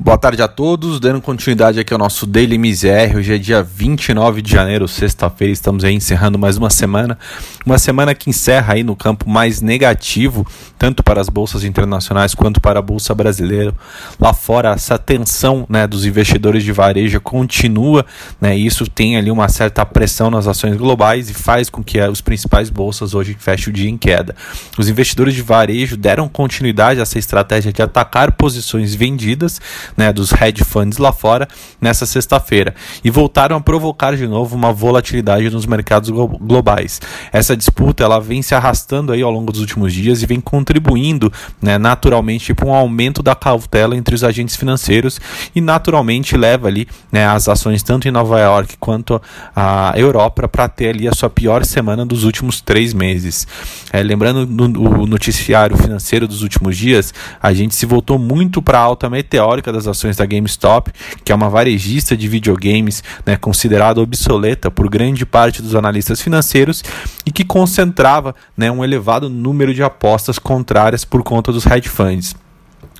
Boa tarde a todos, dando continuidade aqui ao nosso Daily MZR. Hoje é dia 29 de janeiro, sexta-feira, estamos aí encerrando mais uma semana. Uma semana que encerra aí no campo mais negativo, tanto para as bolsas internacionais quanto para a bolsa brasileira. Lá fora, essa tensão né, dos investidores de varejo continua, né, e isso tem ali uma certa pressão nas ações globais e faz com que os principais bolsas hoje fechem o dia em queda. Os investidores de varejo deram continuidade a essa estratégia de atacar posições vendidas né, dos hedge funds lá fora nessa sexta-feira e voltaram a provocar de novo uma volatilidade nos mercados globais. Essa disputa ela vem se arrastando aí ao longo dos últimos dias e vem contribuindo né, naturalmente para um aumento da cautela entre os agentes financeiros e naturalmente leva ali né, as ações tanto em Nova York quanto a Europa para ter ali a sua pior semana dos últimos três meses. É, lembrando no, no noticiário financeiro dos últimos dias, a gente se voltou muito para a alta meteórica das ações da GameStop, que é uma varejista de videogames né, considerada obsoleta por grande parte dos analistas financeiros e que concentrava né, um elevado número de apostas contrárias por conta dos hedge funds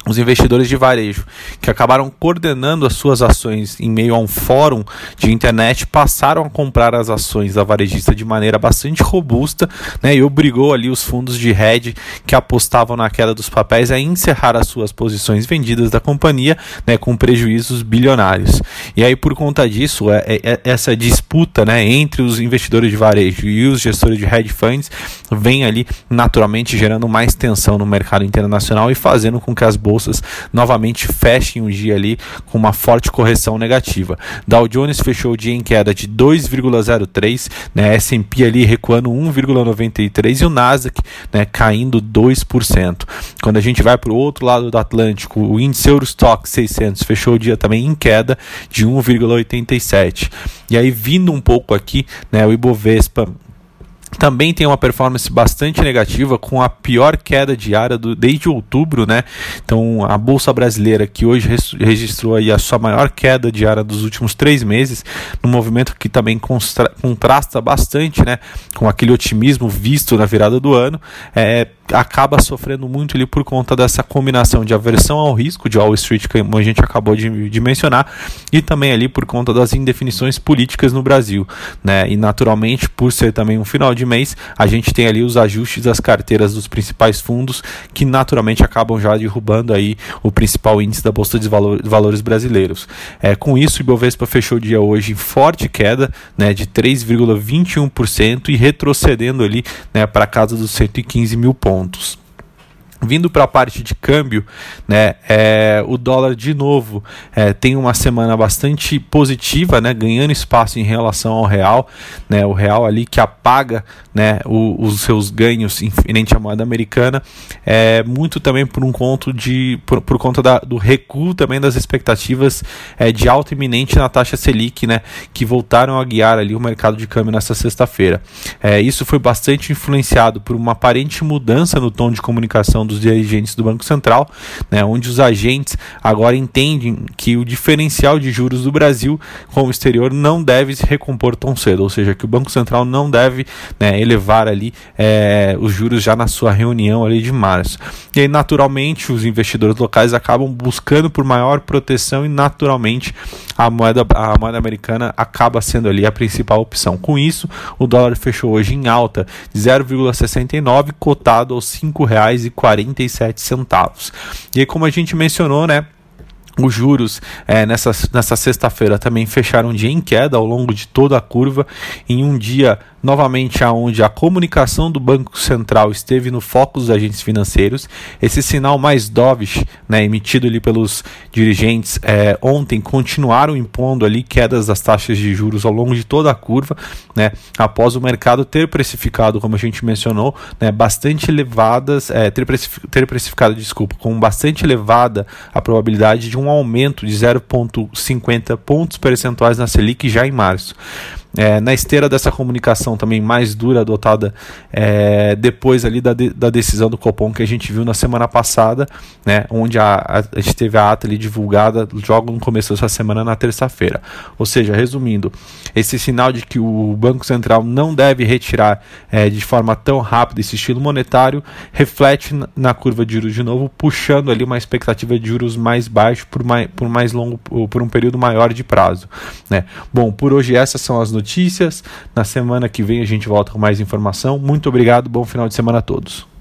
os investidores de varejo que acabaram coordenando as suas ações em meio a um fórum de internet passaram a comprar as ações da varejista de maneira bastante robusta né, e obrigou ali os fundos de hedge que apostavam na queda dos papéis a encerrar as suas posições vendidas da companhia né, com prejuízos bilionários. E aí por conta disso, é, é, é, essa disputa né, entre os investidores de varejo e os gestores de hedge funds vem ali naturalmente gerando mais tensão no mercado internacional e fazendo com que as bolsas bolsas novamente fechem o dia ali com uma forte correção negativa. Dow Jones fechou o dia em queda de 2,03, né, S&P ali recuando 1,93 e o Nasdaq né, caindo 2%. Quando a gente vai para o outro lado do Atlântico, o índice Eurostock 600 fechou o dia também em queda de 1,87. E aí vindo um pouco aqui, né, o Ibovespa também tem uma performance bastante negativa, com a pior queda diária do, desde outubro, né? Então, a Bolsa Brasileira, que hoje registrou aí a sua maior queda diária dos últimos três meses, num movimento que também contrasta bastante, né? Com aquele otimismo visto na virada do ano, é, acaba sofrendo muito ali por conta dessa combinação de aversão ao risco de Wall Street, como a gente acabou de, de mencionar, e também ali por conta das indefinições políticas no Brasil, né? E naturalmente, por ser também um final de mês, a gente tem ali os ajustes das carteiras dos principais fundos que naturalmente acabam já derrubando aí o principal índice da bolsa de valores brasileiros. É, com isso, o Ibovespa fechou o dia hoje em forte queda, né, de 3,21% e retrocedendo ali, né, para casa dos 115 mil pontos pontos. Vindo para a parte de câmbio, né, é, o dólar de novo é, tem uma semana bastante positiva, né, ganhando espaço em relação ao real, né, o real ali que apaga né, o, os seus ganhos inferente à moeda americana, é, muito também por um conto de por, por conta da, do recuo também das expectativas é, de alta iminente na taxa Selic, né, que voltaram a guiar ali o mercado de câmbio nessa sexta-feira. É, isso foi bastante influenciado por uma aparente mudança no tom de comunicação dos dirigentes do Banco Central, né, onde os agentes agora entendem que o diferencial de juros do Brasil com o exterior não deve se recompor tão cedo, ou seja, que o Banco Central não deve né, elevar ali é, os juros já na sua reunião ali de março. E aí, naturalmente, os investidores locais acabam buscando por maior proteção e, naturalmente, a moeda, a moeda americana acaba sendo ali a principal opção. Com isso, o dólar fechou hoje em alta de 0,69, cotado aos R$ 5,40 47 centavos. E como a gente mencionou, né? Os juros é, nessa, nessa sexta-feira também fecharam um dia em queda ao longo de toda a curva, em um dia novamente aonde a comunicação do Banco Central esteve no foco dos agentes financeiros. Esse sinal mais dovish, né, emitido ali pelos dirigentes é, ontem, continuaram impondo ali quedas das taxas de juros ao longo de toda a curva, né, após o mercado ter precificado, como a gente mencionou, né, bastante elevadas, é, ter, precificado, ter precificado, desculpa, com bastante elevada a probabilidade de um aumento de 0,50 pontos percentuais na Selic já em março. É, na esteira dessa comunicação também mais dura adotada é, depois ali da, de, da decisão do Copom que a gente viu na semana passada, né, onde a, a, gente teve a ata ali divulgada logo no começo dessa semana na terça-feira. Ou seja, resumindo, esse sinal de que o Banco Central não deve retirar é, de forma tão rápida esse estilo monetário reflete na curva de juros de novo, puxando ali uma expectativa de juros mais baixo por mais, por mais longo, por um período maior de prazo. Né? Bom, por hoje essas são as notícias. Na semana que vem a gente volta com mais informação. Muito obrigado, bom final de semana a todos.